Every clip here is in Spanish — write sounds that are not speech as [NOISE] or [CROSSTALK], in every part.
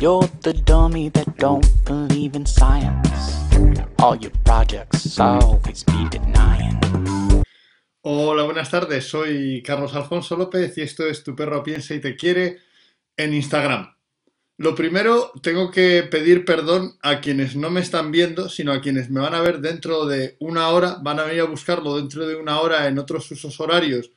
You're the dummy that don't believe in science. All your projects always be denying. Hola, buenas tardes. Soy Carlos Alfonso López y esto es Tu perro piensa y te quiere en Instagram. Lo primero, tengo que pedir perdón a quienes no me están viendo, sino a quienes me van a ver dentro de una hora, van a venir a buscarlo dentro de una hora en otros usos horarios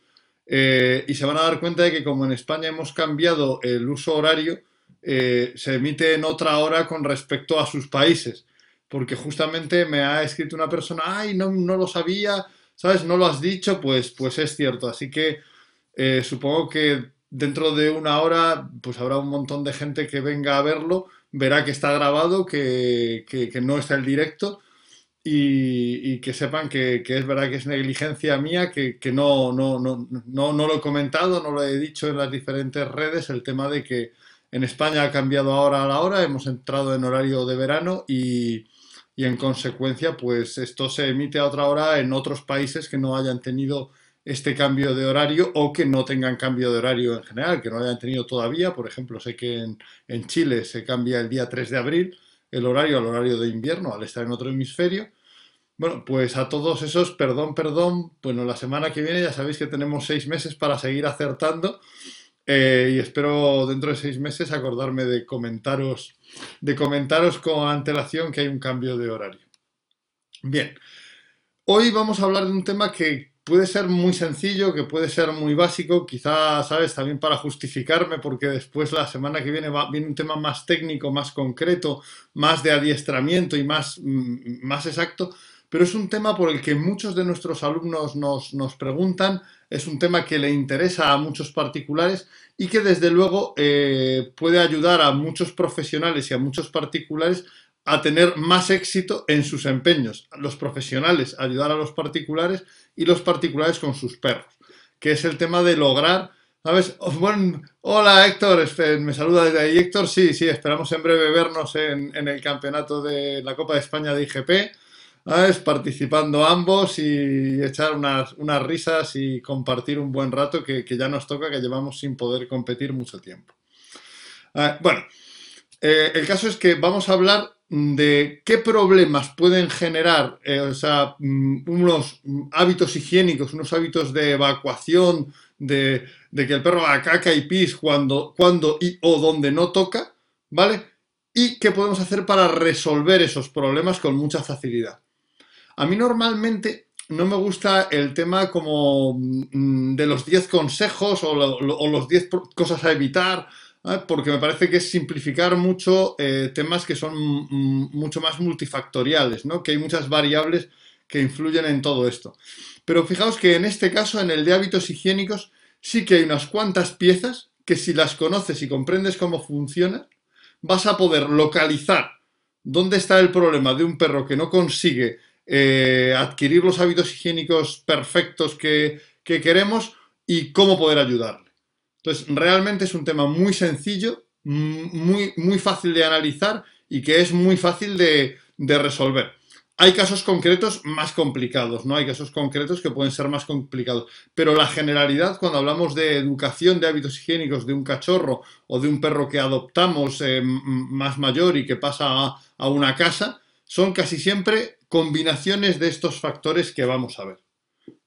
eh, y se van a dar cuenta de que como en España hemos cambiado el uso horario, eh, se emite en otra hora con respecto a sus países. Porque justamente me ha escrito una persona, ay, no, no lo sabía, ¿sabes? No lo has dicho, pues, pues es cierto. Así que eh, supongo que dentro de una hora, pues habrá un montón de gente que venga a verlo, verá que está grabado, que, que, no está el directo y, y que sepan que, que, es verdad que es negligencia mía, que, que no, no, no, no, no lo he comentado, no lo he dicho en las diferentes redes, el tema de que en España ha cambiado ahora a la hora, hemos entrado en horario de verano y, y, en consecuencia, pues esto se emite a otra hora en otros países que no hayan tenido este cambio de horario o que no tengan cambio de horario en general, que no hayan tenido todavía. Por ejemplo, sé que en, en Chile se cambia el día 3 de abril el horario al horario de invierno al estar en otro hemisferio. Bueno, pues a todos esos, perdón, perdón. Bueno, la semana que viene ya sabéis que tenemos seis meses para seguir acertando. Eh, y espero dentro de seis meses acordarme de comentaros, de comentaros con antelación que hay un cambio de horario. Bien, hoy vamos a hablar de un tema que puede ser muy sencillo, que puede ser muy básico, quizás, ¿sabes? También para justificarme, porque después la semana que viene va, viene un tema más técnico, más concreto, más de adiestramiento y más, mm, más exacto, pero es un tema por el que muchos de nuestros alumnos nos, nos preguntan, es un tema que le interesa a muchos particulares y que desde luego eh, puede ayudar a muchos profesionales y a muchos particulares a tener más éxito en sus empeños. Los profesionales ayudar a los particulares y los particulares con sus perros, que es el tema de lograr, ¿sabes? [LAUGHS] Oh, bueno, hola Héctor, me saluda desde ahí Héctor, sí, sí, esperamos en breve vernos en el campeonato de la Copa de España de IGP, ¿sabes? Participando ambos y echar unas, unas risas y compartir un buen rato que, que, ya nos toca, que llevamos sin poder competir mucho tiempo. Uh, bueno, eh, el caso es que vamos a hablar de qué problemas pueden generar eh, mm, unos hábitos higiénicos, unos hábitos de evacuación, de, de que el perro haga caca y pis cuando, cuando y o donde no toca, ¿vale? Y qué podemos hacer para resolver esos problemas con mucha facilidad. A mí normalmente no me gusta el tema como mm, de los 10 consejos o, lo, o los 10 cosas a evitar ¿eh? porque me parece que es simplificar mucho eh, temas que son mucho más multifactoriales, ¿no? que hay muchas variables que influyen en todo esto. Pero fijaos que en este caso, en el de hábitos higiénicos, sí que hay unas cuantas piezas que si las conoces y comprendes cómo funcionan, vas a poder localizar dónde está el problema de un perro que no consigue eh, adquirir los hábitos higiénicos perfectos que, que queremos y cómo poder ayudarle. Entonces, realmente es un tema muy sencillo, muy, muy fácil de analizar y que es muy fácil de, resolver. Hay casos concretos más complicados, ¿no? Hay casos concretos que pueden ser más complicados. Pero la generalidad, cuando hablamos de educación de hábitos higiénicos de un cachorro o de un perro que adoptamos eh, más mayor y que pasa a, una casa, son casi siempre combinaciones de estos factores que vamos a ver.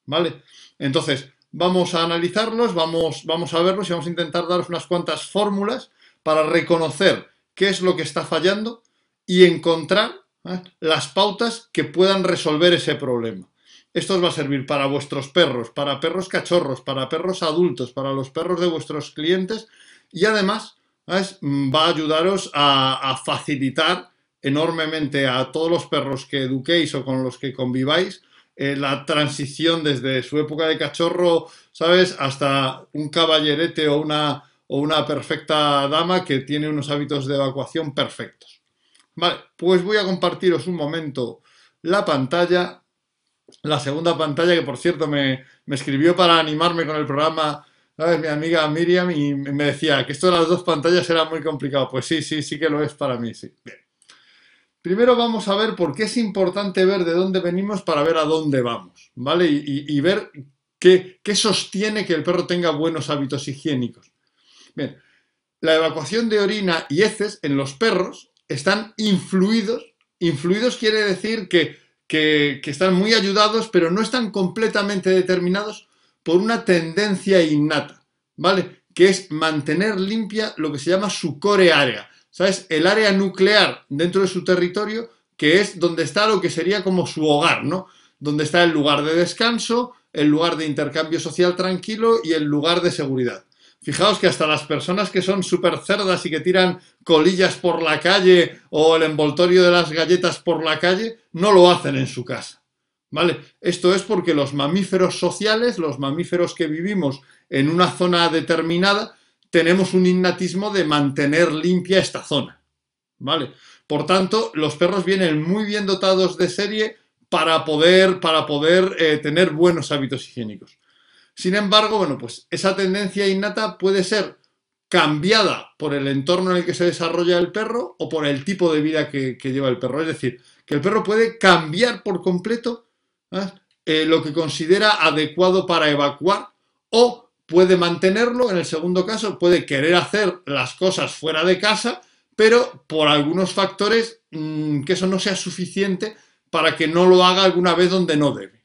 ¿Vale? Entonces, vamos a analizarlos, vamos, vamos a verlos y vamos a intentar daros unas cuantas fórmulas para reconocer qué es lo que está fallando y encontrar ¿eh? las pautas que puedan resolver ese problema. Esto os va a servir para vuestros perros, para perros cachorros, para perros adultos, para los perros de vuestros clientes y además ¿sabes? va a ayudaros a, a facilitar enormemente a todos los perros que eduquéis o con los que conviváis eh, la transición desde su época de cachorro, ¿sabes? Hasta un caballerete o una, o una perfecta dama que tiene unos hábitos de evacuación perfectos. Vale, pues voy a compartiros un momento la pantalla, la segunda pantalla que por cierto me, me escribió para animarme con el programa, ¿sabes? Mi amiga Miriam y me decía que esto de las dos pantallas era muy complicado. Pues sí, sí, sí que lo es para mí, sí. Bien. Primero vamos a ver por qué es importante ver de dónde venimos para ver a dónde vamos, ¿vale? Y, ver qué, qué, sostiene que el perro tenga buenos hábitos higiénicos. Bien, la evacuación de orina y heces en los perros están influidos. Influidos quiere decir que, que, que están muy ayudados, pero no están completamente determinados por una tendencia innata, ¿vale? Que es mantener limpia lo que se llama su core área. ¿Sabes? El área nuclear dentro de su territorio, que es donde está lo que sería como su hogar, ¿no? Donde está el lugar de descanso, el lugar de intercambio social tranquilo y el lugar de seguridad. Fijaos que hasta las personas que son súper cerdas y que tiran colillas por la calle o el envoltorio de las galletas por la calle, no lo hacen en su casa. ¿Vale? Esto es porque los mamíferos sociales, los mamíferos que vivimos en una zona determinada, tenemos un innatismo de mantener limpia esta zona. ¿Vale? Por tanto, los perros vienen muy bien dotados de serie para poder, para poder eh, tener buenos hábitos higiénicos. Sin embargo, bueno, pues esa tendencia innata puede ser cambiada por el entorno en el que se desarrolla el perro o por el tipo de vida que, lleva el perro. Es decir, que el perro puede cambiar por completo eh, lo que considera adecuado para evacuar o puede mantenerlo, en el segundo caso, puede querer hacer las cosas fuera de casa, pero por algunos factores mm, que eso no sea suficiente para que no lo haga alguna vez donde no debe.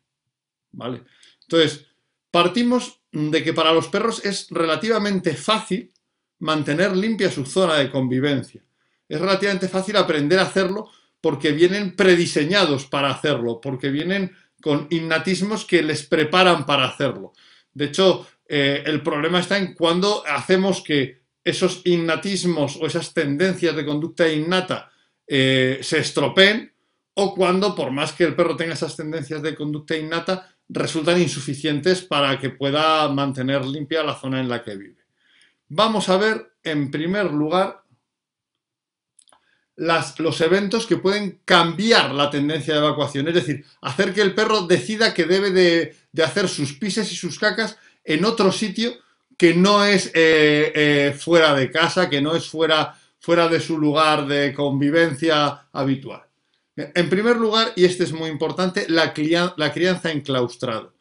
¿Vale? Entonces, Partimos de que para los perros es relativamente fácil mantener limpia su zona de convivencia. Es relativamente fácil aprender a hacerlo porque vienen prediseñados para hacerlo, porque vienen con innatismos que les preparan para hacerlo. De hecho, eh, el problema está en cuando hacemos que esos innatismos o esas tendencias de conducta innata eh, se estropeen o cuando, por más que el perro tenga esas tendencias de conducta innata, resultan insuficientes para que pueda mantener limpia la zona en la que vive. Vamos a ver, en primer lugar, los eventos que pueden cambiar la tendencia de evacuación, es decir, hacer que el perro decida que debe de, hacer sus pises y sus cacas en otro sitio que no es eh, eh, fuera de casa, que no es fuera, fuera de su lugar de convivencia habitual. En primer lugar, y este es muy importante, la, crianza enclaustrado.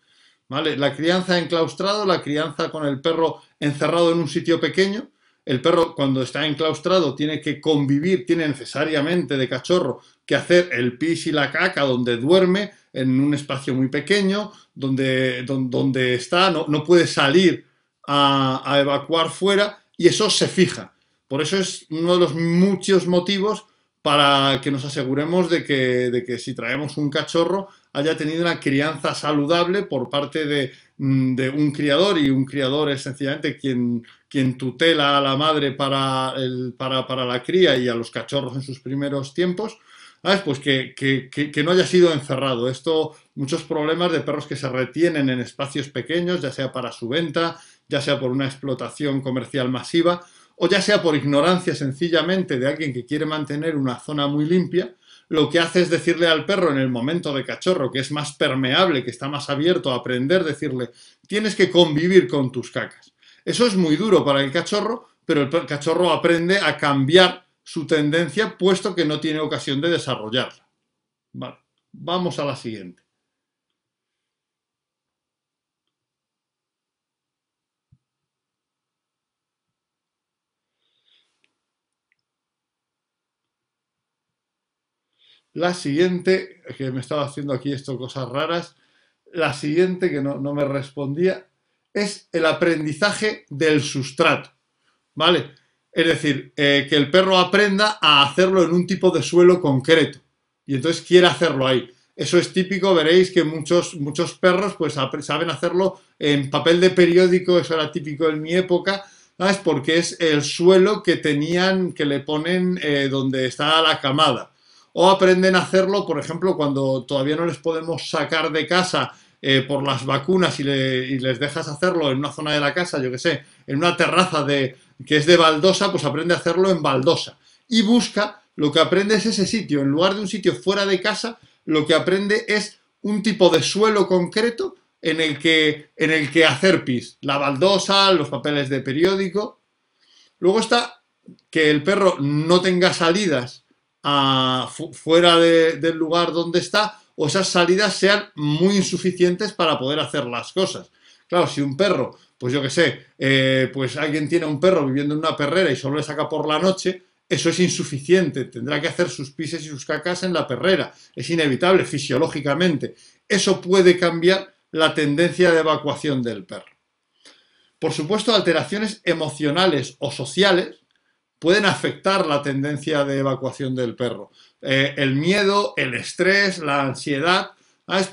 ¿vale? La crianza enclaustrado, la crianza con el perro encerrado en un sitio pequeño. El perro cuando está enclaustrado tiene que convivir, tiene necesariamente de cachorro que hacer el pis y la caca donde duerme, en un espacio muy pequeño, donde, donde, está, no, no, puede salir a, evacuar fuera y eso se fija. Por eso es uno de los muchos motivos para que nos aseguremos de que, de que, si traemos un cachorro haya tenido una crianza saludable por parte de, mm, de, un criador y un criador es sencillamente quien, quien tutela a la madre para, el, para, para, la cría y a los cachorros en sus primeros tiempos. Pues que, que, que, no haya sido encerrado. Esto, muchos problemas de perros que se retienen en espacios pequeños, ya sea para su venta, ya sea por una explotación comercial masiva, o ya sea por ignorancia sencillamente de alguien que quiere mantener una zona muy limpia, lo que hace es decirle al perro en el momento de cachorro, que es más permeable, que está más abierto a aprender, decirle, tienes que convivir con tus cacas. Eso es muy duro para el cachorro, pero el cachorro aprende a cambiar su tendencia puesto que no tiene ocasión de desarrollarla. Vale, vamos a la siguiente. La siguiente, que me estaba haciendo aquí esto cosas raras, la siguiente que no, me respondía, es el aprendizaje del sustrato. ¿Vale? Es decir, eh, que el perro aprenda a hacerlo en un tipo de suelo concreto y entonces quiere hacerlo ahí. Eso es típico, veréis que muchos, muchos perros pues saben hacerlo en papel de periódico, eso era típico en mi época, ¿sabes? Porque es el suelo que tenían, que le ponen eh, donde está la camada o aprenden a hacerlo, por ejemplo, cuando todavía no les podemos sacar de casa eh, por las vacunas y, les dejas hacerlo en una zona de la casa, yo que sé, en una terraza de, que es de baldosa, pues aprende a hacerlo en baldosa. Y busca, lo que aprende es ese sitio, en lugar de un sitio fuera de casa, lo que aprende es un tipo de suelo concreto en el que, en el que hacer pis. La baldosa, los papeles de periódico. Luego está que el perro no tenga salidas fuera del lugar donde está o esas salidas sean muy insuficientes para poder hacer las cosas. Claro, si un perro pues yo qué sé, eh, pues alguien tiene un perro viviendo en una perrera y solo le saca por la noche, eso es insuficiente, tendrá que hacer sus pises y sus cacas en la perrera, es inevitable fisiológicamente. Eso puede cambiar la tendencia de evacuación del perro. Por supuesto, alteraciones emocionales o sociales pueden afectar la tendencia de evacuación del perro. Eh, el miedo, el estrés, la ansiedad,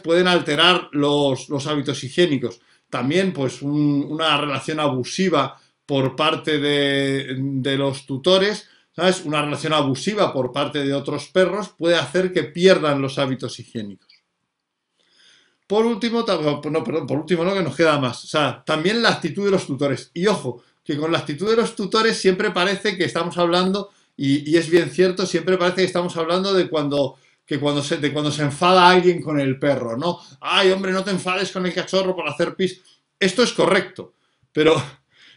pueden alterar los, hábitos higiénicos. También, pues, una relación abusiva por parte de, los tutores, ¿sabes? Una relación abusiva por parte de otros perros puede hacer que pierdan los hábitos higiénicos. Por último, no, perdón, por último, no, que nos queda más. O sea, también la actitud de los tutores. Y ojo, que con la actitud de los tutores siempre parece que estamos hablando, y, es bien cierto, siempre parece que estamos hablando de cuando, que cuando, se, de cuando se enfada alguien con el perro, ¿no? Ay, hombre, no te enfades con el cachorro por hacer pis. Esto es correcto, pero,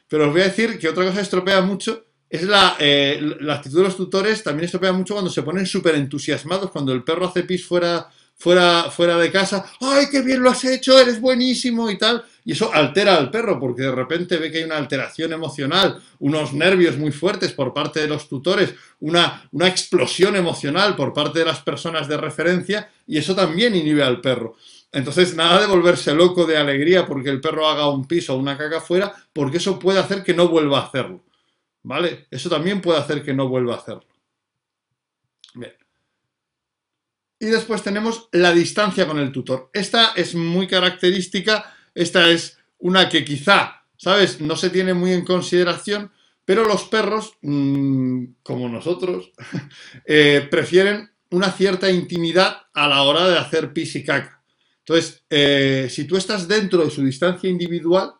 pero os voy a decir que otra cosa estropea mucho es la, eh, la actitud de los tutores, también estropea mucho cuando se ponen súper entusiasmados, cuando el perro hace pis fuera fuera, fuera de casa, ¡ay, qué bien lo has hecho! ¡Eres buenísimo! y tal. Y eso altera al perro porque de repente ve que hay una alteración emocional, unos nervios muy fuertes por parte de los tutores, una, una explosión emocional por parte de las personas de referencia y eso también inhibe al perro. Entonces, nada de volverse loco de alegría porque el perro haga un piso o una caca fuera, porque eso puede hacer que no vuelva a hacerlo. ¿Vale? Eso también puede hacer que no vuelva a hacerlo. Bien. Y después tenemos la distancia con el tutor. Esta es muy característica, esta es una que quizá, ¿sabes? No se tiene muy en consideración, pero los perros, mm, como nosotros, [LAUGHS] eh, prefieren una cierta intimidad a la hora de hacer pis y caca. Entonces, eh, si tú estás dentro de su distancia individual,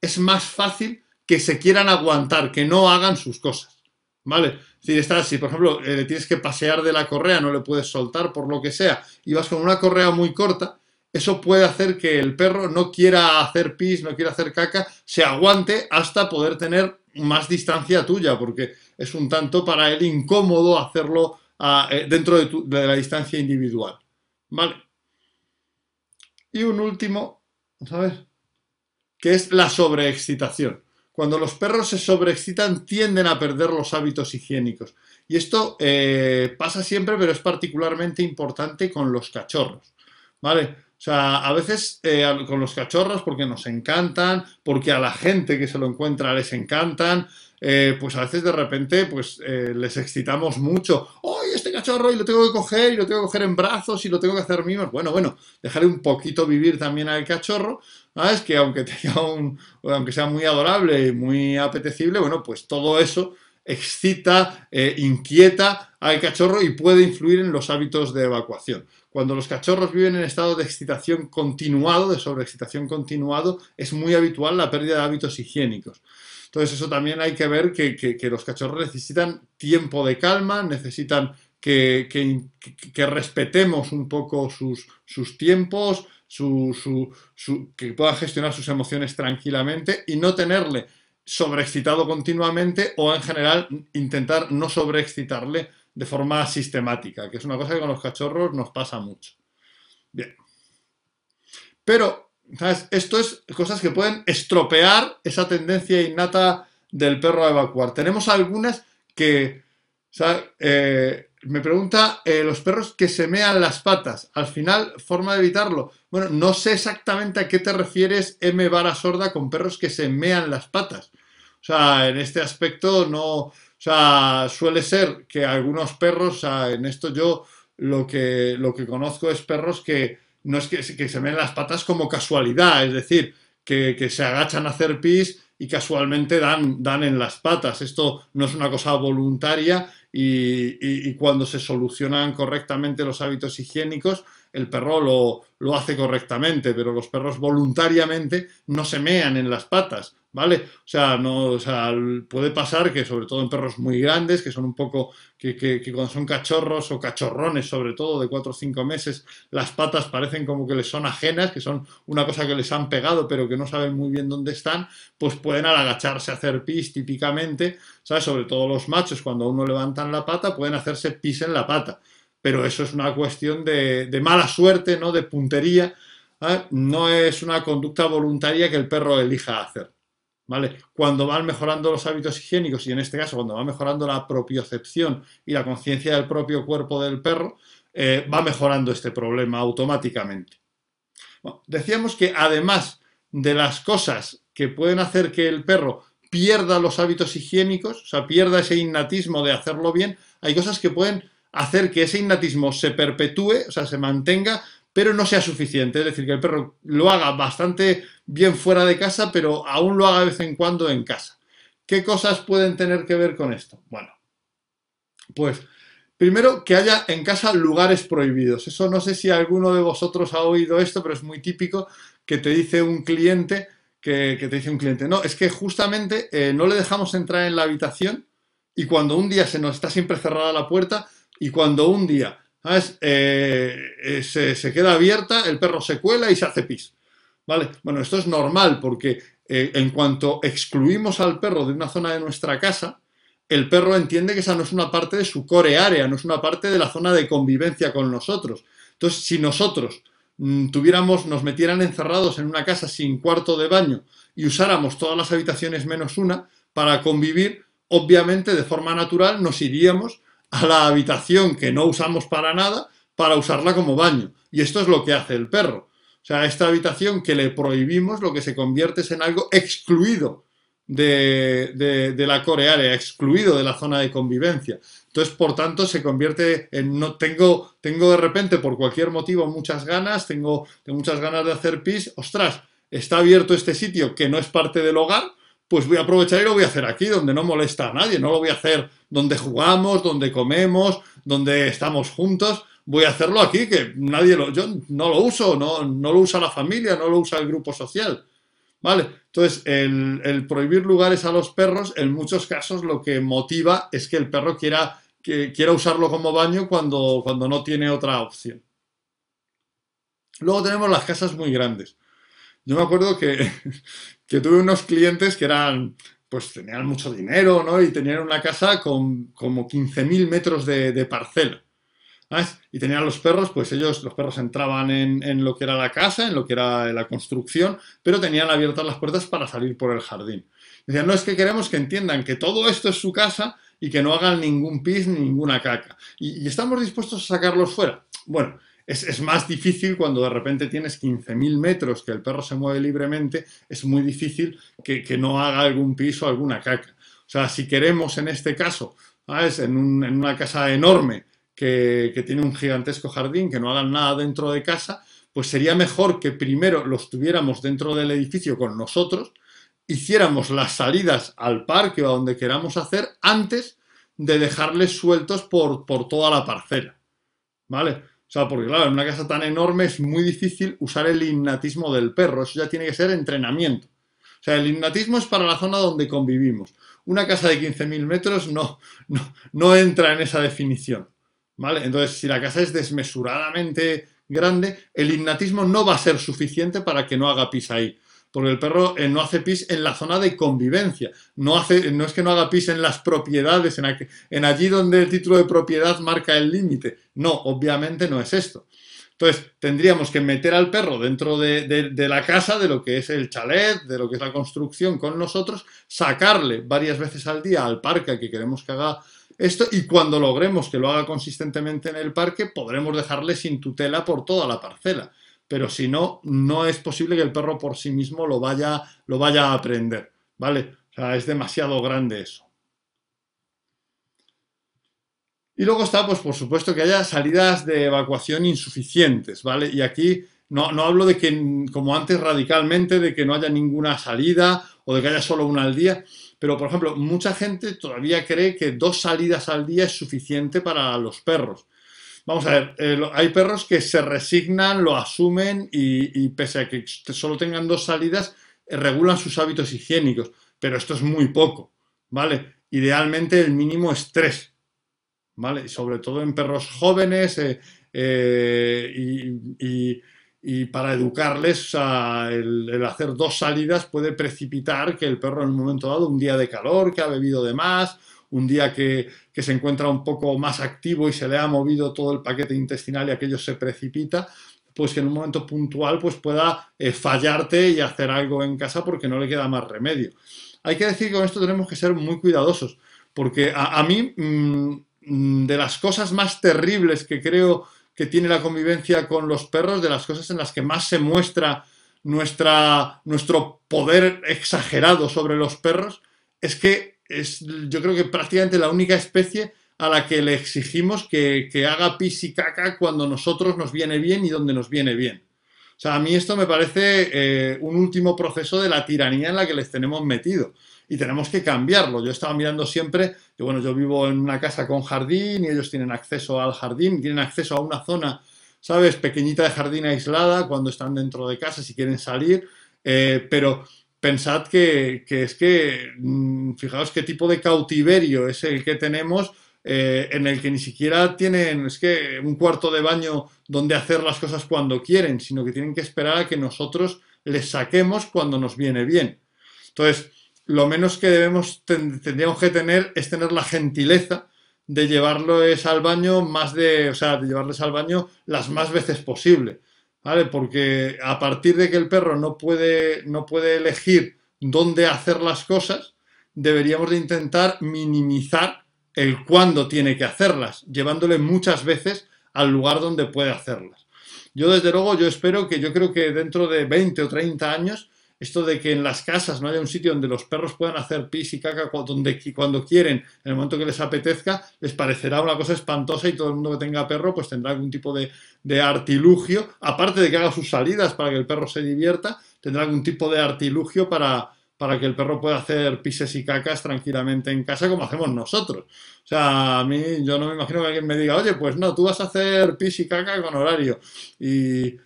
es más fácil que se quieran aguantar, que no hagan sus cosas. ¿Vale? Si, estás, si por ejemplo eh, le tienes que pasear de la correa, no le puedes soltar por lo que sea, y vas con una correa muy corta, eso puede hacer que el perro no quiera hacer pis, no quiera hacer caca, se aguante hasta poder tener más distancia tuya, porque es un tanto para él incómodo hacerlo ah, eh, dentro de, de, la distancia individual. ¿Vale? Y un último, ¿sabes? Que es la sobreexcitación. Cuando los perros se sobreexcitan tienden a perder los hábitos higiénicos. Y esto eh, pasa siempre, pero es particularmente importante con los cachorros. ¿Vale? O sea, a veces eh, con los cachorros porque nos encantan, porque a la gente que se lo encuentra les encantan, eh, pues a veces de repente pues les excitamos mucho. ¡Ay, este cachorro! Y lo tengo que coger, y lo tengo que coger en brazos, y lo tengo que hacer mimos. Bueno, bueno, dejarle un poquito vivir también al cachorro, es Que aunque, tenga un, aunque sea muy adorable y muy apetecible, bueno, pues todo eso excita, eh, inquieta al cachorro y puede influir en los hábitos de evacuación. Cuando los cachorros viven en estado de excitación continuado, de sobreexcitación continuado, es muy habitual la pérdida de hábitos higiénicos. Entonces eso también hay que ver que, los cachorros necesitan tiempo de calma, necesitan que, respetemos un poco sus, sus tiempos, que pueda gestionar sus emociones tranquilamente y no tenerle sobreexcitado continuamente o en general intentar no sobreexcitarle de forma sistemática, que es una cosa que con los cachorros nos pasa mucho. Bien. Pero, ¿sabes? Esto es cosas que pueden estropear esa tendencia innata del perro a evacuar. Tenemos algunas que. Eh, me pregunta, eh, los perros que se mean las patas, al final, forma de evitarlo. Bueno, no sé exactamente a qué te refieres M vara sorda con perros que se mean las patas. O sea, en este aspecto no, o sea, suele ser que algunos perros, o sea, en esto yo lo que, lo que conozco es perros que no es que, se meen las patas como casualidad, es decir, que, que se agachan a hacer pis y casualmente dan, dan en las patas. Esto no es una cosa voluntaria y, cuando se solucionan correctamente los hábitos higiénicos, el perro lo, lo, hace correctamente, pero los perros voluntariamente no se mean en las patas. ¿Vale? O sea, no, o sea, puede pasar que sobre todo en perros muy grandes, que son un poco, que, que, cuando son cachorros o cachorrones, sobre todo de 4 o 5 meses, las patas parecen como que les son ajenas, que son una cosa que les han pegado, pero que no saben muy bien dónde están, pues pueden al agacharse a hacer pis típicamente, ¿sabes? Sobre todo los machos, cuando uno levantan la pata, pueden hacerse pis en la pata. Pero eso es una cuestión de, de mala suerte, ¿no? De puntería. No es una conducta voluntaria que el perro elija hacer. ¿Vale? Cuando van mejorando los hábitos higiénicos y en este caso cuando va mejorando la propiocepción y la conciencia del propio cuerpo del perro, eh, va mejorando este problema automáticamente. decíamos que además de las cosas que pueden hacer que el perro pierda los hábitos higiénicos, o sea, pierda ese innatismo de hacerlo bien, hay cosas que pueden hacer que ese innatismo se perpetúe, o sea, se mantenga, pero no sea suficiente. Es decir, que el perro lo haga bastante bien fuera de casa, pero aún lo haga de vez en cuando en casa. ¿Qué cosas pueden tener que ver con esto? Bueno, pues primero que haya en casa lugares prohibidos. Eso no sé si alguno de vosotros ha oído esto, pero es muy típico que te dice un cliente, que, te dice un cliente, no, es que justamente eh, no le dejamos entrar en la habitación y cuando un día se nos está siempre cerrada la puerta y cuando un día eh, eh, se, queda abierta, el perro se cuela y se hace pis. ¿Vale? Bueno, esto es normal porque eh, en cuanto excluimos al perro de una zona de nuestra casa, el perro entiende que esa no es una parte de su core área, no es una parte de la zona de convivencia con nosotros. Entonces, si nosotros mm, tuviéramos, nos metieran encerrados en una casa sin cuarto de baño y usáramos todas las habitaciones menos una para convivir, obviamente de forma natural nos iríamos a la habitación que no usamos para nada para usarla como baño. Y esto es lo que hace el perro. O sea, esta habitación que le prohibimos lo que se convierte es en algo excluido de, la coreárea, excluido de la zona de convivencia. Entonces, por tanto, se convierte en no tengo, tengo de repente por cualquier motivo muchas ganas, tengo, tengo muchas ganas de hacer pis, ostras, está abierto este sitio que no es parte del hogar, pues voy a aprovechar y lo voy a hacer aquí, donde no molesta a nadie, no lo voy a hacer donde jugamos, donde comemos, donde estamos juntos, voy a hacerlo aquí, que nadie lo, yo no lo uso, no, no lo usa la familia, no lo usa el grupo social. ¿Vale? Entonces, el, prohibir lugares a los perros, en muchos casos, lo que motiva es que el perro quiera, que, quiera usarlo como baño cuando, cuando no tiene otra opción. Luego tenemos las casas muy grandes. Yo me acuerdo que, [LAUGHS] que tuve unos clientes que eran, pues tenían mucho dinero, ¿no? Y tenían una casa con como 15.000 metros de, parcela. Y tenían los perros, pues ellos, los perros entraban en, lo que era la casa, en lo que era la construcción, pero tenían abiertas las puertas para salir por el jardín. Decían, no es que queremos que entiendan que todo esto es su casa y que no hagan ningún pis ni ninguna caca. y estamos dispuestos a sacarlos fuera. Bueno, es, más difícil cuando de repente tienes 15.000 metros que el perro se mueve libremente, es muy difícil que, no haga algún piso, alguna caca. O sea, si queremos en este caso, En, una casa enorme que, tiene un gigantesco jardín, que no hagan nada dentro de casa, pues sería mejor que primero los tuviéramos dentro del edificio con nosotros, hiciéramos las salidas al parque o a donde queramos hacer antes de dejarles sueltos por, por toda la parcela. ¿Vale? O sea, porque claro, en una casa tan enorme es muy difícil usar el innatismo del perro, eso ya tiene que ser entrenamiento. O sea, el innatismo es para la zona donde convivimos. Una casa de 15.000 metros no, no, no entra en esa definición. ¿Vale? Entonces, si la casa es desmesuradamente grande, el innatismo no va a ser suficiente para que no haga pis ahí porque el perro eh, no hace pis en la zona de convivencia, no, hace, no es que no haga pis en las propiedades, en, allí donde el título de propiedad marca el límite. No, obviamente no es esto. Entonces, tendríamos que meter al perro dentro de, la casa, de lo que es el chalet, de lo que es la construcción con nosotros, sacarle varias veces al día al parque que queremos que haga esto y cuando logremos que lo haga consistentemente en el parque, podremos dejarle sin tutela por toda la parcela pero si no, no es posible que el perro por sí mismo lo vaya, lo vaya a aprender, ¿vale? O sea, es demasiado grande eso. Y luego está, pues por supuesto, que haya salidas de evacuación insuficientes, ¿vale? Y aquí no, no, hablo de que, como antes radicalmente, de que no haya ninguna salida o de que haya solo una al día, pero por ejemplo, mucha gente todavía cree que dos salidas al día es suficiente para los perros. Vamos a ver, eh, hay perros que se resignan, lo asumen y, pese a que solo tengan dos salidas, eh, regulan sus hábitos higiénicos, pero esto es muy poco, ¿vale? Idealmente el mínimo es tres, ¿vale? Sobre todo en perros jóvenes eh, y, para educarles, el, hacer dos salidas puede precipitar que el perro en un momento dado, un día de calor, que ha bebido de más, un día que, se encuentra un poco más activo y se le ha movido todo el paquete intestinal y aquello se precipita, pues que en un momento puntual pues pueda eh, fallarte y hacer algo en casa porque no le queda más remedio. Hay que decir que con esto tenemos que ser muy cuidadosos, porque a, mí mm, de las cosas más terribles que creo que tiene la convivencia con los perros, de las cosas en las que más se muestra nuestra, nuestro poder exagerado sobre los perros, es que es, yo creo que prácticamente la única especie a la que le exigimos que, haga pis y caca cuando nosotros nos viene bien y donde nos viene bien. O sea, a mí esto me parece eh, un último proceso de la tiranía en la que les tenemos metido y tenemos que cambiarlo. Yo estaba mirando siempre que, bueno, yo vivo en una casa con jardín y ellos tienen acceso al jardín, tienen acceso a una zona, ¿sabes?, pequeñita de jardín aislada cuando están dentro de casa, si quieren salir, eh, pero pensad que, es que, mm, fijaos qué tipo de cautiverio es el que tenemos eh, en el que ni siquiera tienen, es que un cuarto de baño donde hacer las cosas cuando quieren, sino que tienen que esperar a que nosotros les saquemos cuando nos viene bien. Entonces, lo menos que debemos, tendríamos que tener es tener la gentileza de llevarlos al baño más de, o sea, de llevarles al baño las más veces posible, ¿vale? Porque a partir de que el perro no puede, no puede elegir dónde hacer las cosas, deberíamos de intentar minimizar el cuándo tiene que hacerlas, llevándole muchas veces al lugar donde puede hacerlas. Yo desde luego, yo espero que yo creo que dentro de 20 o 30 años, esto de que en las casas no haya un sitio donde los perros puedan hacer pis y caca donde, cuando quieren, en el momento que les apetezca, les parecerá una cosa espantosa y todo el mundo que tenga perro pues tendrá algún tipo de, de artilugio, aparte de que haga sus salidas para que el perro se divierta, tendrá algún tipo de artilugio para, para que el perro pueda hacer pises y cacas tranquilamente en casa como hacemos nosotros. O sea, a mí yo no me imagino que alguien me diga, oye, pues no, tú vas a hacer pis y caca con horario. Y,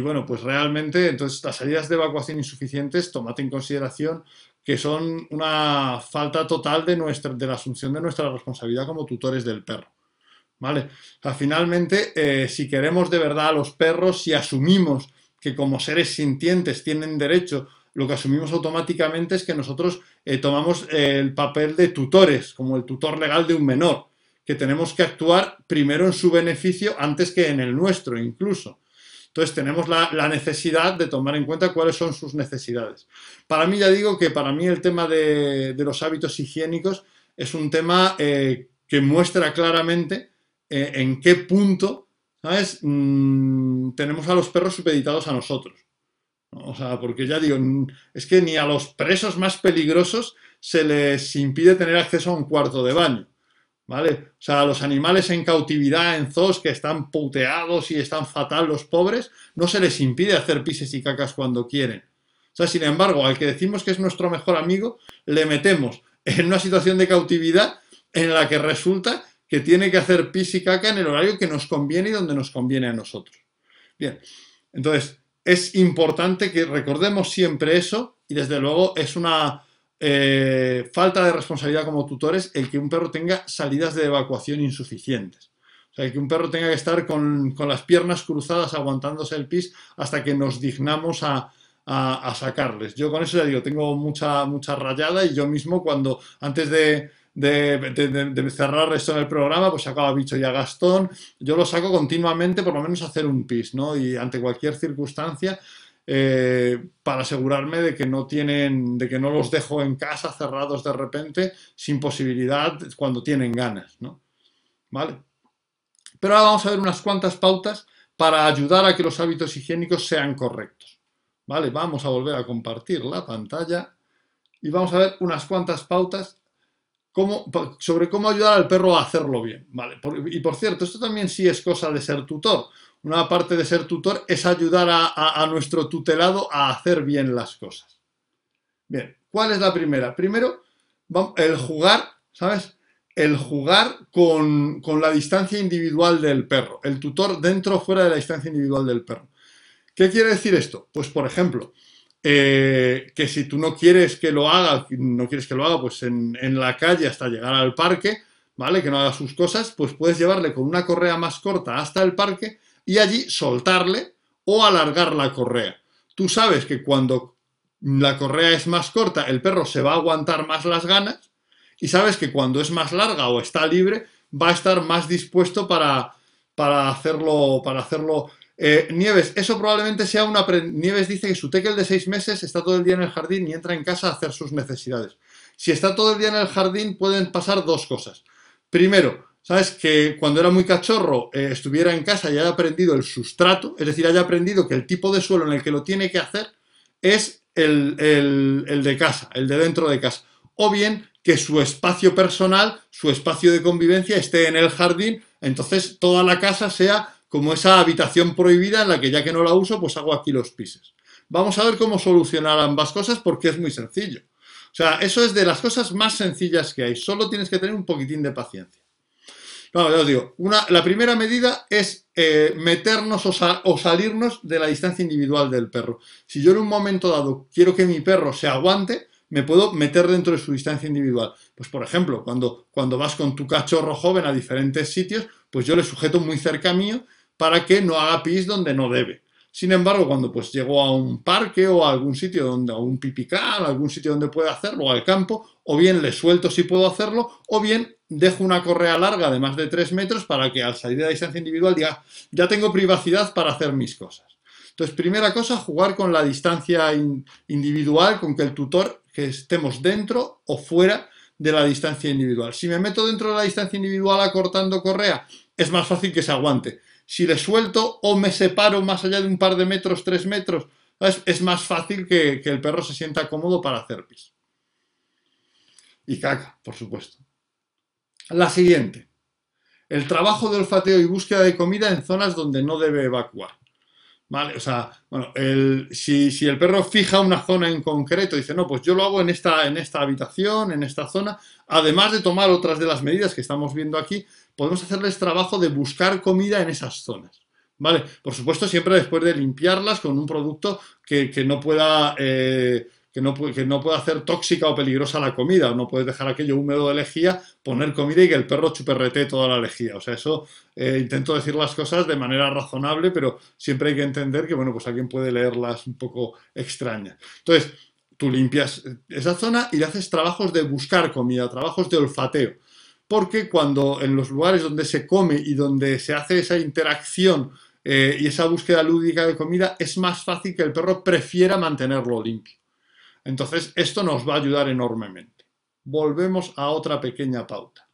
bueno, pues realmente, entonces las salidas de evacuación insuficientes, tomate en consideración que son una falta total de, nuestra, de la asunción de nuestra responsabilidad como tutores del perro. ¿Vale? O finalmente, eh, si queremos de verdad a los perros, si asumimos que como seres sintientes tienen derecho lo que asumimos automáticamente es que nosotros eh, tomamos el papel de tutores, como el tutor legal de un menor, que tenemos que actuar primero en su beneficio antes que en el nuestro incluso. Entonces tenemos la, necesidad de tomar en cuenta cuáles son sus necesidades. Para mí ya digo que para mí el tema de, los hábitos higiénicos es un tema eh, que muestra claramente eh, en qué punto mm, tenemos a los perros supeditados a nosotros. O sea, porque ya digo, es que ni a los presos más peligrosos se les impide tener acceso a un cuarto de baño. ¿Vale? O sea, los animales en cautividad, en zoos que están puteados y están fatal los pobres, no se les impide hacer pises y cacas cuando quieren. O sea, sin embargo, al que decimos que es nuestro mejor amigo, le metemos en una situación de cautividad en la que resulta que tiene que hacer pis y caca en el horario que nos conviene y donde nos conviene a nosotros. Bien, entonces, es importante que recordemos siempre eso y desde luego es una eh, falta de responsabilidad como tutores el que un perro tenga salidas de evacuación insuficientes. O sea, que un perro tenga que estar con, las piernas cruzadas aguantándose el pis hasta que nos dignamos a, sacarles. Yo con eso ya digo, tengo mucha, mucha rayada y yo mismo cuando antes de, de, cerrar esto en el programa, pues sacaba a Bicho y a Gastón. Yo lo saco continuamente, por lo menos hacer un pis, ¿no? Y ante cualquier circunstancia, eh, para asegurarme de que no tienen, de que no los dejo en casa cerrados de repente, sin posibilidad cuando tienen ganas, ¿no? ¿Vale? Pero ahora vamos a ver unas cuantas pautas para ayudar a que los hábitos higiénicos sean correctos. ¿Vale? Vamos a volver a compartir la pantalla y vamos a ver unas cuantas pautas sobre cómo ayudar al perro a hacerlo bien. y por cierto, esto también sí es cosa de ser tutor. Una parte de ser tutor es ayudar a, nuestro tutelado a hacer bien las cosas. Bien, ¿cuál es la primera? Primero, el jugar, ¿sabes? El jugar con, con la distancia individual del perro. El tutor dentro o fuera de la distancia individual del perro. ¿Qué quiere decir esto? Pues, por ejemplo, eh, que si tú no quieres que lo haga, no quieres que lo haga, pues en, la calle hasta llegar al parque, ¿vale? Que no haga sus cosas, pues puedes llevarle con una correa más corta hasta el parque y allí soltarle o alargar la correa. Tú sabes que cuando la correa es más corta, el perro se va a aguantar más las ganas y sabes que cuando es más larga o está libre, va a estar más dispuesto para, para hacerlo, para hacerlo Eh, Nieves, eso probablemente sea una... Nieves dice que su tekel de seis meses está todo el día en el jardín y entra en casa a hacer sus necesidades. Si está todo el día en el jardín pueden pasar dos cosas. Primero, ¿sabes? Que cuando era muy cachorro eh, estuviera en casa y haya aprendido el sustrato, es decir, haya aprendido que el tipo de suelo en el que lo tiene que hacer es el, el de casa, el de dentro de casa. O bien que su espacio personal, su espacio de convivencia esté en el jardín, entonces toda la casa sea como esa habitación prohibida en la que ya que no la uso, pues hago aquí los pises. Vamos a ver cómo solucionar ambas cosas porque es muy sencillo. O sea, eso es de las cosas más sencillas que hay. Solo tienes que tener un poquitín de paciencia. No, ya os digo, una, la primera medida es eh, meternos o, salirnos de la distancia individual del perro. Si yo en un momento dado quiero que mi perro se aguante, me puedo meter dentro de su distancia individual. Pues por ejemplo, cuando, cuando vas con tu cachorro joven a diferentes sitios, pues yo le sujeto muy cerca mío para que no haga pis donde no debe. Sin embargo, cuando pues llego a un parque o a algún sitio donde, a un pipical, algún sitio donde pueda hacerlo, al campo, o bien le suelto si puedo hacerlo, o bien dejo una correa larga de más de 3 metros para que al salir de la distancia individual diga, ya tengo privacidad para hacer mis cosas. Entonces, primera cosa, jugar con la distancia individual, con que el tutor, que estemos dentro o fuera de la distancia individual. Si me meto dentro de la distancia individual acortando correa, es más fácil que se aguante si le suelto o me separo más allá de un par de metros, tres metros, es más fácil que, el perro se sienta cómodo para hacer pis. Y caca, por supuesto. La siguiente. El trabajo de olfateo y búsqueda de comida en zonas donde no debe evacuar. ¿Vale? O sea, bueno, si, el perro fija una zona en concreto, dice, no, pues yo lo hago en esta, en esta habitación, en esta zona, además de tomar otras de las medidas que estamos viendo aquí, podemos hacerles trabajo de buscar comida en esas zonas. ¿Vale? Por supuesto, siempre después de limpiarlas con un producto que, no pueda. Eh, que no, que no pueda hacer tóxica o peligrosa la comida, no puedes dejar aquello húmedo de lejía, poner comida y que el perro chuperrete toda la lejía. O sea, eso eh, intento decir las cosas de manera razonable, pero siempre hay que entender que, bueno, pues alguien puede leerlas un poco extrañas. Entonces, tú limpias esa zona y le haces trabajos de buscar comida, trabajos de olfateo porque cuando en los lugares donde se come y donde se hace esa interacción eh, y esa búsqueda lúdica de comida, es más fácil que el perro prefiera mantenerlo limpio. Entonces, esto nos va a ayudar enormemente. Volvemos a otra pequeña pauta.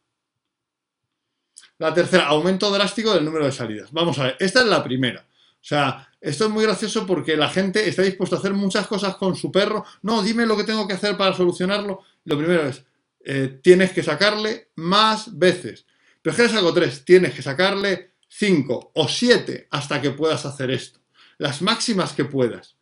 La tercera, aumento drástico del número de salidas. Vamos a ver, esta es la primera. O sea, esto es muy gracioso porque la gente está dispuesta a hacer muchas cosas con su perro. No, dime lo que tengo que hacer para solucionarlo. Lo primero es, eh, tienes que sacarle más veces. Pero que le saco tres, tienes que sacarle cinco o siete hasta que puedas hacer esto. Las máximas que puedas.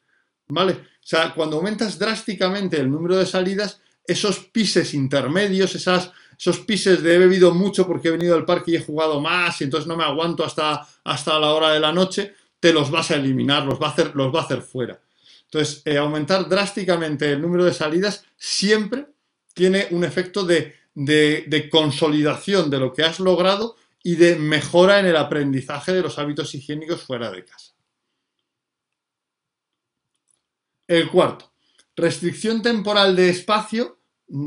¿Vale? O sea, cuando aumentas drásticamente el número de salidas, esos pises intermedios, esas, esos pises de he bebido mucho porque he venido al parque y he jugado más y entonces no me aguanto hasta, hasta la hora de la noche, te los vas a eliminar, los va a hacer, los va a hacer fuera. Entonces, eh, aumentar drásticamente el número de salidas siempre tiene un efecto de, consolidación de lo que has logrado y de mejora en el aprendizaje de los hábitos higiénicos fuera de casa. El cuarto, restricción temporal de espacio,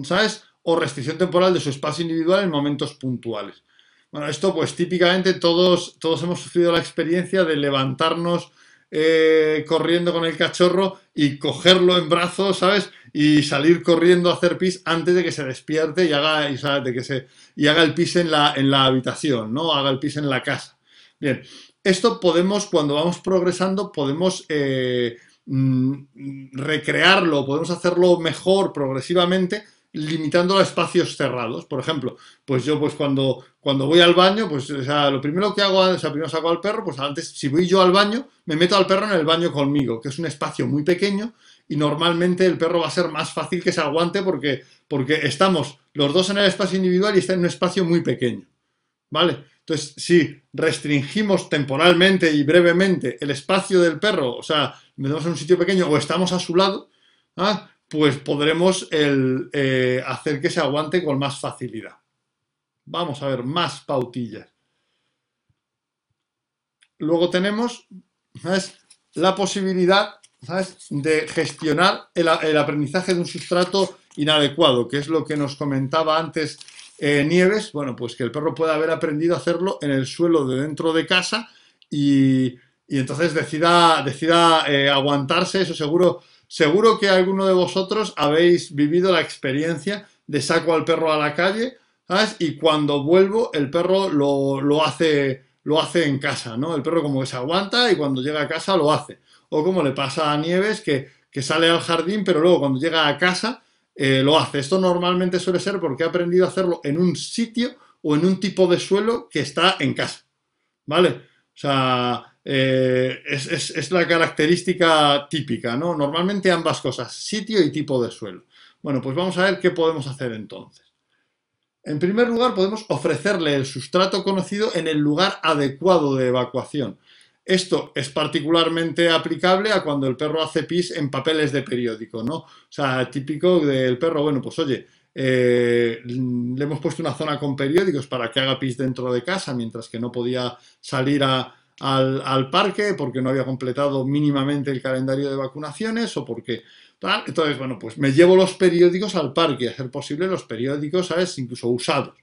¿sabes? O restricción temporal de su espacio individual en momentos puntuales. Bueno, esto pues típicamente todos, todos hemos sufrido la experiencia de levantarnos eh, corriendo con el cachorro y cogerlo en brazos, ¿sabes? Y salir corriendo a hacer pis antes de que se despierte y haga, y, De que se, y haga el pis en la, en la habitación, ¿no? Haga el pis en la casa. Bien, esto podemos, cuando vamos progresando, podemos eh, mm, recrearlo, podemos hacerlo mejor progresivamente limitando a espacios cerrados. Por ejemplo, pues yo pues cuando, cuando voy al baño, pues lo primero que hago, o sea, primero saco al perro, pues antes, si voy yo al baño, me meto al perro en el baño conmigo, que es un espacio muy pequeño y normalmente el perro va a ser más fácil que se aguante porque, porque estamos los dos en el espacio individual y está en un espacio muy pequeño. ¿Vale? Entonces, si restringimos temporalmente y brevemente el espacio del perro, o sea, metemos en un sitio pequeño o estamos a su lado, ¿ah? Pues podremos eh, hacer que se aguante con más facilidad. Vamos a ver más pautillas. Luego tenemos la posibilidad de gestionar el, aprendizaje de un sustrato inadecuado, que es lo que nos comentaba antes eh, Nieves. Bueno, pues que el perro pueda haber aprendido a hacerlo en el suelo de dentro de casa y, y entonces decida, decida eh, aguantarse, eso seguro, seguro que alguno de vosotros habéis vivido la experiencia de saco al perro a la calle. Y cuando vuelvo, el perro lo, lo hace, lo hace en casa, ¿no? El perro como que se aguanta y cuando llega a casa lo hace. O como le pasa a Nieves, que, que sale al jardín, pero luego cuando llega a casa eh, lo hace. Esto normalmente suele ser porque ha aprendido a hacerlo en un sitio o en un tipo de suelo que está en casa. ¿Vale? O sea, eh, es, la característica típica, ¿no? Normalmente ambas cosas, sitio y tipo de suelo. Bueno, pues vamos a ver qué podemos hacer entonces. En primer lugar, podemos ofrecerle el sustrato conocido en el lugar adecuado de evacuación. Esto es particularmente aplicable a cuando el perro hace pis en papeles de periódico, ¿no? O sea, típico del perro, bueno, pues oye, eh, le hemos puesto una zona con periódicos para que haga pis dentro de casa, mientras que no podía salir al, parque porque no había completado mínimamente el calendario de vacunaciones o porque. Entonces, bueno, pues me llevo los periódicos al parque, a ser posible los periódicos, ¿sabes? Incluso usados,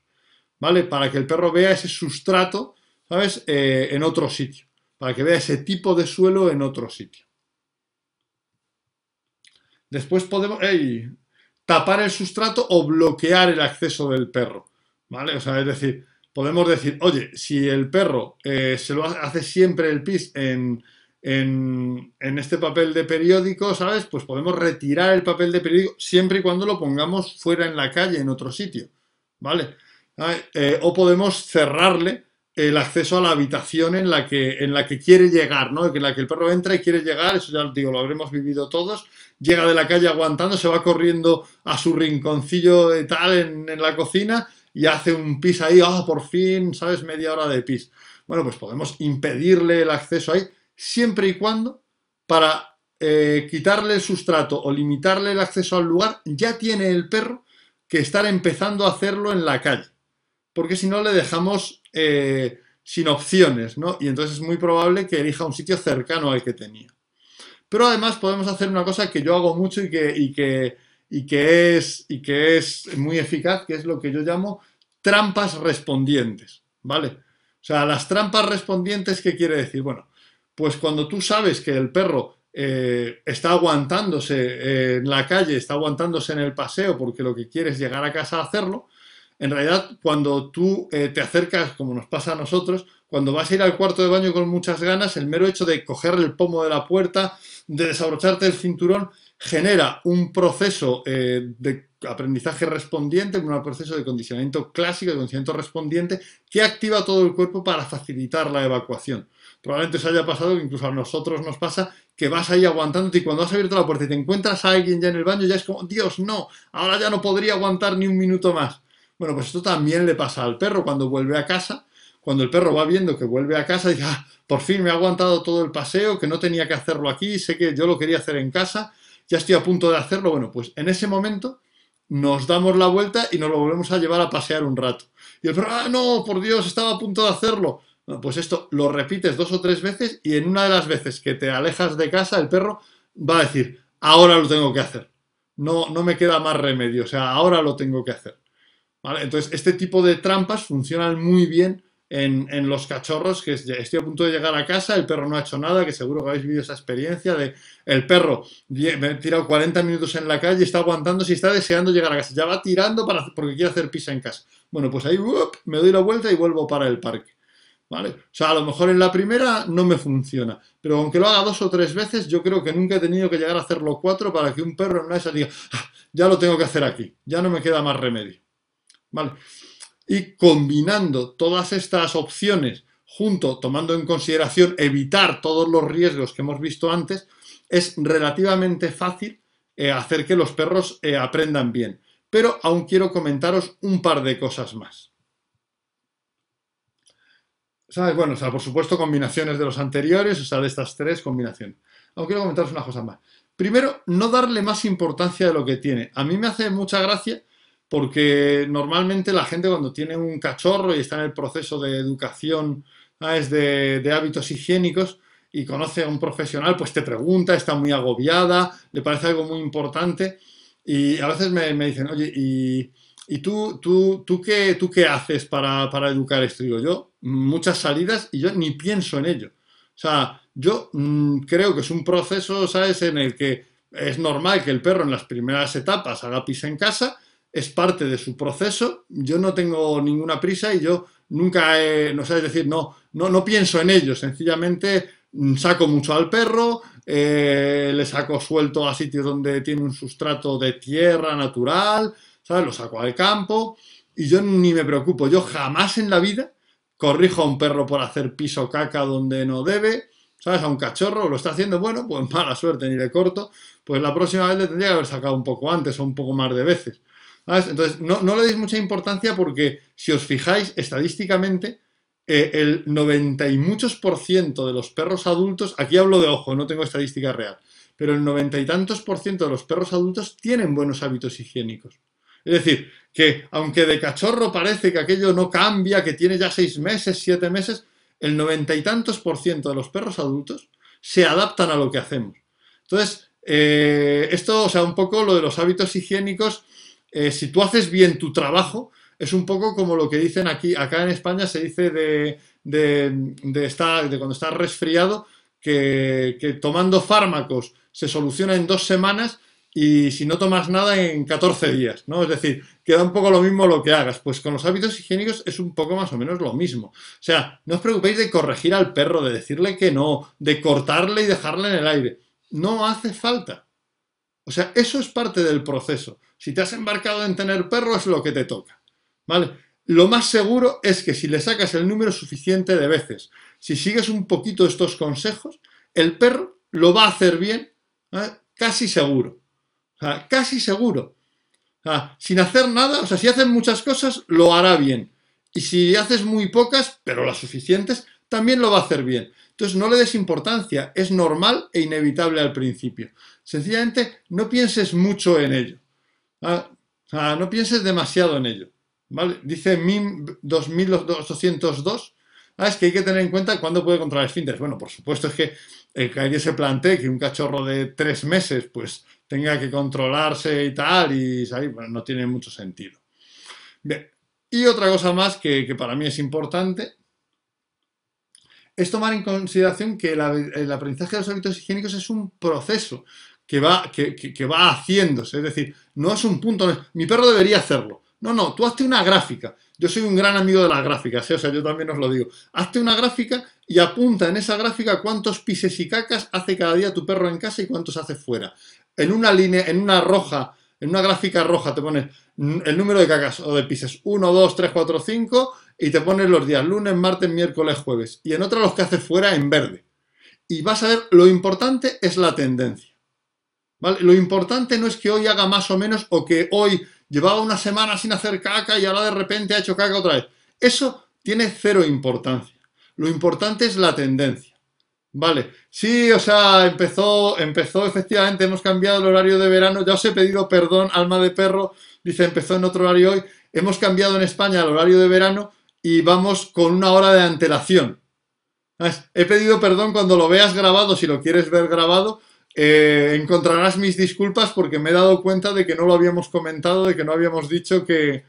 ¿vale? Para que el perro vea ese sustrato, ¿sabes? Eh, en otro sitio para que vea ese tipo de suelo en otro sitio. Después podemos tapar el sustrato o bloquear el acceso del perro. ¿Vale? O sea, es decir, podemos decir, oye, si el perro eh, se lo hace siempre el pis en, en, este papel de periódico, ¿sabes? Pues podemos retirar el papel de periódico siempre y cuando lo pongamos fuera en la calle, en otro sitio. ¿Vale? Eh, o podemos cerrarle el acceso a la habitación en la que, en la que quiere llegar, ¿no? En la que el perro entra y quiere llegar, eso ya digo, lo habremos vivido todos, llega de la calle aguantando, se va corriendo a su rinconcillo de tal en, la cocina y hace un pis ahí, ah, por fin, ¿sabes? Media hora de pis. Bueno, pues podemos impedirle el acceso ahí, siempre y cuando, para eh, quitarle el sustrato o limitarle el acceso al lugar, ya tiene el perro que estar empezando a hacerlo en la calle. Porque si no le dejamos eh, sin opciones, ¿no? Y entonces es muy probable que elija un sitio cercano al que tenía. Pero además podemos hacer una cosa que yo hago mucho y que, y que, y que, es, y que es muy eficaz, que es lo que yo llamo trampas respondientes, ¿vale? O sea, las trampas respondientes, ¿qué quiere decir? Bueno, pues cuando tú sabes que el perro eh, está aguantándose en la calle, está aguantándose en el paseo porque lo que quiere es llegar a casa a hacerlo, en realidad, cuando tú eh, te acercas, como nos pasa a nosotros, cuando vas a ir al cuarto de baño con muchas ganas, el mero hecho de coger el pomo de la puerta, de desabrocharte el cinturón, genera un proceso eh, de aprendizaje respondiente, un proceso de condicionamiento clásico, de condicionamiento respondiente, que activa todo el cuerpo para facilitar la evacuación. Probablemente os haya pasado, incluso a nosotros nos pasa, que vas ahí aguantándote y cuando has abierto la puerta y te encuentras a alguien ya en el baño, ya es como, Dios, no, ahora ya no podría aguantar ni un minuto más. Bueno, pues esto también le pasa al perro cuando vuelve a casa. Cuando el perro va viendo que vuelve a casa, dice, ah, por fin me ha aguantado todo el paseo, que no tenía que hacerlo aquí, sé que yo lo quería hacer en casa, ya estoy a punto de hacerlo. Bueno, pues en ese momento nos damos la vuelta y nos lo volvemos a llevar a pasear un rato. Y el perro, ah, no, por Dios, estaba a punto de hacerlo. pues esto lo repites dos o tres veces y en una de las veces que te alejas de casa, el perro va a decir, ahora lo tengo que hacer. No, no me queda más remedio, o sea, ahora lo tengo que hacer. Entonces, este tipo de trampas funcionan muy bien en, los cachorros, que estoy a punto de llegar a casa, el perro no ha hecho nada, que seguro que habéis vivido esa experiencia de el perro me ha tirado 40 minutos en la calle, está aguantando si está deseando llegar a casa, ya va tirando para, porque quiere hacer pisa en casa. Bueno, pues ahí me doy la vuelta y vuelvo para el parque. ¿Vale? O sea, a lo mejor en la primera no me funciona, pero aunque lo haga dos o tres veces, yo creo que nunca he tenido que llegar a hacerlo cuatro para que un perro en una de diga, ah, ya lo tengo que hacer aquí, ya no me queda más remedio. Y combinando todas estas opciones junto, tomando en consideración evitar todos los riesgos que hemos visto antes, es relativamente fácil eh, hacer que los perros eh, aprendan bien. Pero aún quiero comentaros un par de cosas más. Bueno, o sea, por supuesto, combinaciones de los anteriores, o sea, de estas tres combinaciones. Aún quiero comentaros una cosa más. Primero, no darle más importancia de lo que tiene. A mí me hace mucha gracia porque normalmente la gente cuando tiene un cachorro y está en el proceso de educación de, de, hábitos higiénicos y conoce a un profesional, pues te pregunta, está muy agobiada, le parece algo muy importante y a veces me, dicen, oye, ¿y, y tú, tú, tú, qué, tú qué haces para, para educar esto? Digo, yo muchas salidas y yo ni pienso en ello. O sea, yo mm, creo que es un proceso, ¿sabes?, en el que es normal que el perro en las primeras etapas haga pis en casa, es parte de su proceso, yo no tengo ninguna prisa y yo nunca he, no sé, es decir, no, no, no pienso en ello, sencillamente mm, saco mucho al perro, eh, le saco suelto a sitios donde tiene un sustrato de tierra natural, ¿sabes? Lo saco al campo y yo ni me preocupo, yo jamás en la vida corrijo a un perro por hacer piso caca donde no debe, ¿sabes? A un cachorro lo está haciendo, bueno, pues [LAUGHS] mala suerte, ni le corto, pues la próxima vez le tendría que haber sacado un poco antes o un poco más de veces. Entonces, no, le deis mucha importancia porque si os fijáis estadísticamente, eh, el 90 y muchos por ciento de los perros adultos, aquí hablo de ojo, no tengo estadística real, pero el 90 y tantos por ciento de los perros adultos tienen buenos hábitos higiénicos. Es decir, que aunque de cachorro parece que aquello no cambia, que tiene ya seis meses, siete meses, el noventa y tantos por ciento de los perros adultos se adaptan a lo que hacemos. Entonces, eh, esto, o sea, un poco lo de los hábitos higiénicos, eh, si tú haces bien tu trabajo, es un poco como lo que dicen aquí, acá en España se dice de, de, estar, de cuando estás resfriado, que, que tomando fármacos se soluciona en dos semanas y si no tomas nada en 14 días, ¿no? Es decir, queda un poco lo mismo lo que hagas. Pues con los hábitos higiénicos es un poco más o menos lo mismo. O sea, no os preocupéis de corregir al perro, de decirle que no, de cortarle y dejarle en el aire. No hace falta. O sea, eso es parte del proceso. Si te has embarcado en tener perro es lo que te toca. ¿Vale? Lo más seguro es que si le sacas el número suficiente de veces, si sigues un poquito estos consejos, el perro lo va a hacer bien, casi seguro. Casi seguro. Sin hacer nada, o sea, si haces muchas cosas, lo hará bien. Y si haces muy pocas, pero las suficientes, también lo va a hacer bien. Entonces, no le des importancia, es normal e inevitable al principio. Sencillamente, no pienses mucho en ello. Sea, no pienses demasiado en ello. Dice MIM 2202, ah, es que hay que tener en cuenta cuándo puede controlar esfínteres. Bueno, por supuesto es que el que alguien se plantee que un cachorro de tres meses, pues tenga que controlarse y tal, y no tiene mucho sentido. Bien, y otra cosa más que, para mí es importante es tomar en consideración que el, aprendizaje de los hábitos higiénicos es un proceso que va, que, que, va haciéndose, es decir, no es un punto, mi perro debería hacerlo. No, no, tú hazte una gráfica. Yo soy un gran amigo de las gráficas, ¿eh? o sea, yo también os lo digo. Hazte una gráfica y apunta en esa gráfica cuántos pises y cacas hace cada día tu perro en casa y cuántos hace fuera en una línea, en una roja, en una gráfica roja te pones el número de cacas o de pises 1, 2, 3, 4, 5 y te pones los días lunes, martes, miércoles, jueves. Y en otra los que hace fuera en verde. Y vas a ver, lo importante es la tendencia. Lo importante no es que hoy haga más o menos o que hoy llevaba una semana sin hacer caca y ahora de repente ha hecho caca otra vez. Eso tiene cero importancia. Lo importante es la tendencia. Vale, sí, o sea, empezó, empezó, efectivamente, hemos cambiado el horario de verano, ya os he pedido perdón, alma de perro, dice, empezó en otro horario hoy, hemos cambiado en España el horario de verano y vamos con una hora de antelación. He pedido perdón cuando lo veas grabado, si lo quieres ver grabado, eh, encontrarás mis disculpas porque me he dado cuenta de que no lo habíamos comentado, de que no habíamos dicho que,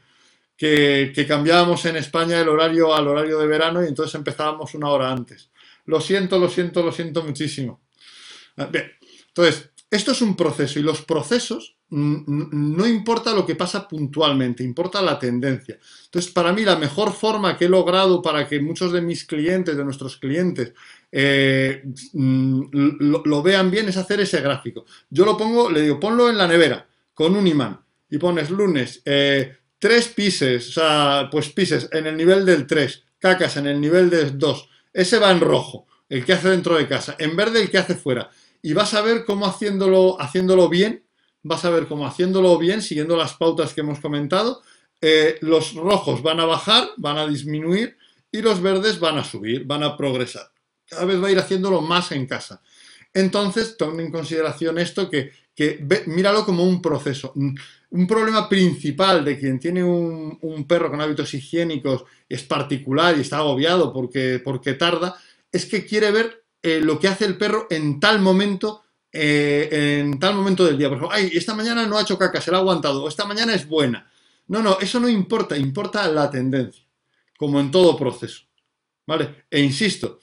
que, cambiábamos en España el horario al horario de verano y entonces empezábamos una hora antes. Lo siento, lo siento, lo siento muchísimo. Ah, entonces, esto es un proceso y los procesos no importa lo que pasa puntualmente, importa la tendencia. Entonces, para mí la mejor forma que he logrado para que muchos de mis clientes, de nuestros clientes, eh, mm, lo, vean bien es hacer ese gráfico. Yo lo pongo, le digo, ponlo en la nevera con un imán y pones lunes, eh, tres pises, o sea, pues pises en el nivel del 3, cacas en el nivel del 2, ese va en rojo, el que hace dentro de casa, en verde el que hace fuera. Y vas a ver cómo haciéndolo, haciéndolo bien, vas a ver cómo haciéndolo bien, siguiendo las pautas que hemos comentado, eh, los rojos van a bajar, van a disminuir y los verdes van a subir, van a progresar. Cada vez va a ir haciéndolo más en casa. Entonces, toma en consideración esto que, míralo como un proceso. Un problema principal de quien tiene un, perro con hábitos higiénicos es particular y está agobiado porque, porque tarda, es que quiere ver eh, lo que hace el perro en tal momento, eh, en tal momento del día. Por ejemplo, ay, esta mañana no ha hecho caca, se la ha aguantado, esta mañana es buena. No, no, eso no importa, importa la tendencia, como en todo proceso. ¿Vale? E insisto,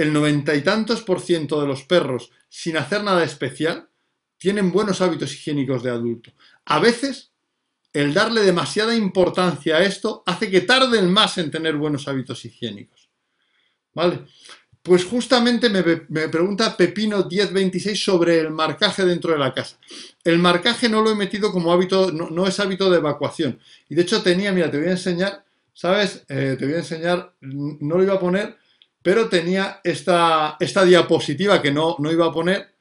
el noventa y tantos por ciento de los perros, sin hacer nada especial, tienen buenos hábitos higiénicos de adulto. A veces, el darle demasiada importancia a esto hace que tarden más en tener buenos hábitos higiénicos. ¿Vale? Pues justamente me, pregunta Pepino 1026 sobre el marcaje dentro de la casa. El marcaje no lo he metido como hábito, no, es hábito de evacuación. Y de hecho tenía, mira, te voy a enseñar, ¿sabes? Eh, te voy a enseñar, no lo iba a poner, pero tenía esta, diapositiva que no, no iba a poner,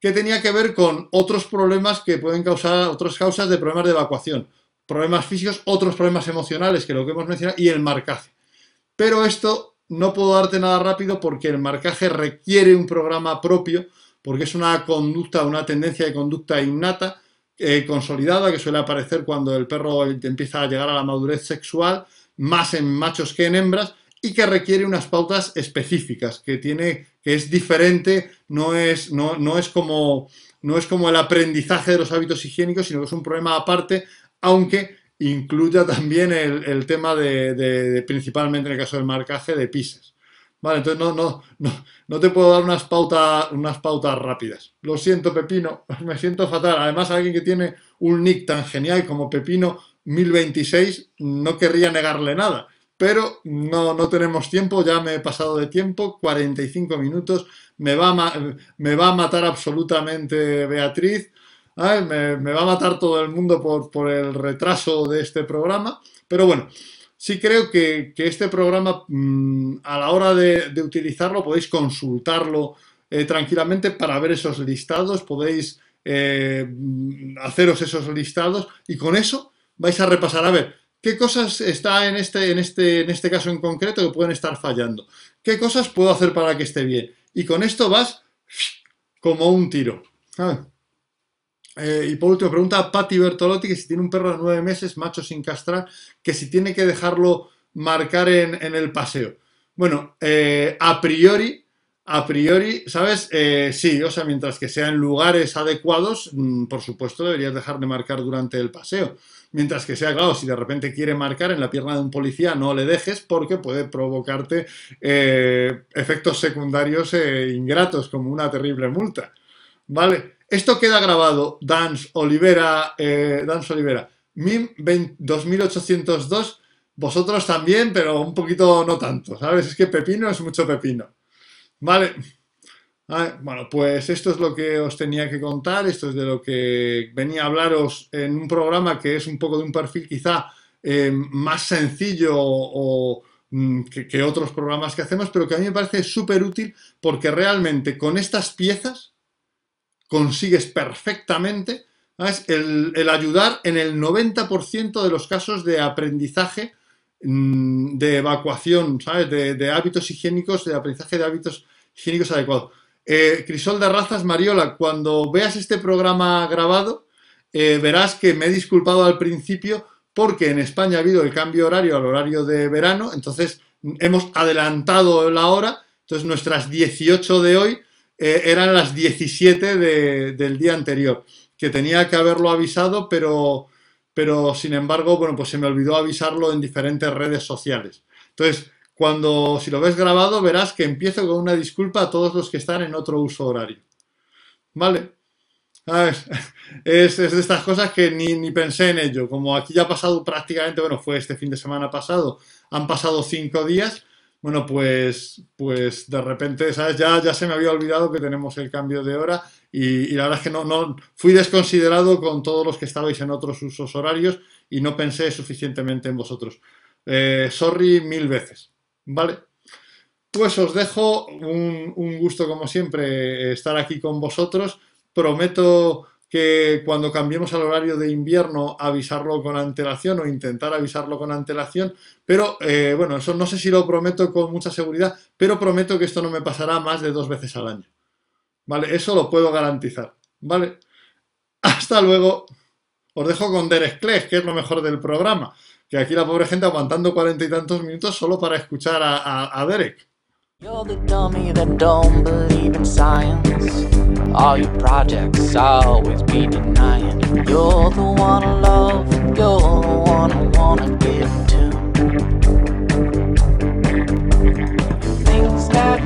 que tenía que ver con otros problemas que pueden causar, otras causas de problemas de evacuación. Problemas físicos, otros problemas emocionales, que lo que hemos mencionado, y el marcaje. Pero esto no puedo darte nada rápido porque el marcaje requiere un programa propio, porque es una conducta, una tendencia de conducta innata, eh, consolidada, que suele aparecer cuando el perro empieza a llegar a la madurez sexual, más en machos que en hembras, y que requiere unas pautas específicas, que tiene, que es diferente, no es, no, no es como no es como el aprendizaje de los hábitos higiénicos, sino que es un problema aparte, aunque incluya también el, tema de, principalmente en el caso del marcaje, de pises. Vale, entonces no, no, no, no te puedo dar unas pautas, unas pautas rápidas. Lo siento, Pepino, [LAUGHS] me siento fatal. Además, alguien que tiene un nick tan genial como Pepino 1026, no querría negarle nada. Pero no, no tenemos tiempo, ya me he pasado de tiempo, 45 minutos, me va me va a matar absolutamente Beatriz me, va a matar todo el mundo por, el retraso de este programa, pero bueno, sí creo que, este programa mm, a la hora de, utilizarlo podéis consultarlo eh, tranquilamente para ver esos listados, podéis eh, haceros esos listados y con eso vais a repasar. A ver qué cosas está en este, en este, en este caso en concreto que pueden estar fallando, qué cosas puedo hacer para que esté bien y con esto vas [LAUGHS] como un tiro. Eh, y por último, pregunta Patti Bertolotti que si tiene un perro de nueve meses, macho sin castrar, que si tiene que dejarlo marcar en, el paseo. Bueno, eh, a priori, a priori, ¿sabes? Eh, sí, o sea, mientras que sea en lugares adecuados, mm, por supuesto deberías dejar de marcar durante el paseo. Mientras que sea, claro, si de repente quiere marcar en la pierna de un policía, no le dejes porque puede provocarte efectos secundarios ingratos, como una terrible multa. ¿Vale? Esto queda grabado, Dance Olivera, eh, Dance Olivera, MIM 2802, vosotros también, pero un poquito no tanto, ¿sabes? Es que pepino es mucho pepino. Vale. Bueno, pues esto es lo que os tenía que contar, esto es de lo que venía a hablaros en un programa que es un poco de un perfil quizá eh, más sencillo mm, que, otros programas que hacemos, pero que a mí me parece súper útil porque realmente con estas piezas consigues perfectamente el, ayudar en el 90% de los casos de aprendizaje mm, de evacuación, ¿sabes? De, hábitos higiénicos, de aprendizaje de hábitos higiénicos adecuados. Eh, Crisol de Razas, Mariola, cuando veas este programa grabado, eh, verás que me he disculpado al principio porque en España ha habido el cambio horario al horario de verano, entonces hemos adelantado la hora, entonces nuestras 18 de hoy eh, eran las 17 del día anterior, que tenía que haberlo avisado, pero, pero sin embargo, bueno, pues se me olvidó avisarlo en diferentes redes sociales. Entonces, cuando, si lo ves grabado, verás que empiezo con una disculpa a todos los que están en otro uso horario. ¿Vale? [LAUGHS] Es, es, de estas cosas que ni, ni, pensé en ello. Como aquí ya ha pasado prácticamente, bueno, fue este fin de semana pasado, han pasado cinco días, bueno, pues, pues de repente, ¿sabes? Ya, ya se me había olvidado que tenemos el cambio de hora y, la verdad es que no, no fui desconsiderado con todos los que estabais en otros usos horarios y no pensé suficientemente en vosotros. Eh, sorry mil veces, ¿vale? Pues os dejo un, un gusto como siempre estar aquí con vosotros. Prometo que cuando cambiemos al horario de invierno avisarlo con antelación o intentar avisarlo con antelación, pero eh, bueno, eso no sé si lo prometo con mucha seguridad, pero prometo que esto no me pasará más de dos veces al año. ¿Vale? Eso lo puedo garantizar. ¿Vale? Hasta luego. Os dejo con Derek Clegg, que es lo mejor del programa. Que aquí la pobre gente aguantando cuarenta y tantos minutos solo para escuchar a Derek. You're the that don't believe in science. All your projects always denying. You're the one love, wanna to. Things that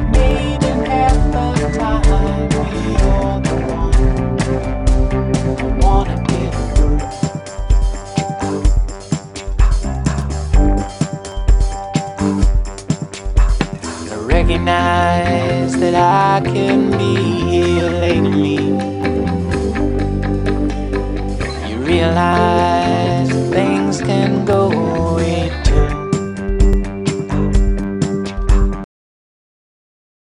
recognize that I can be healing me. You realize things can go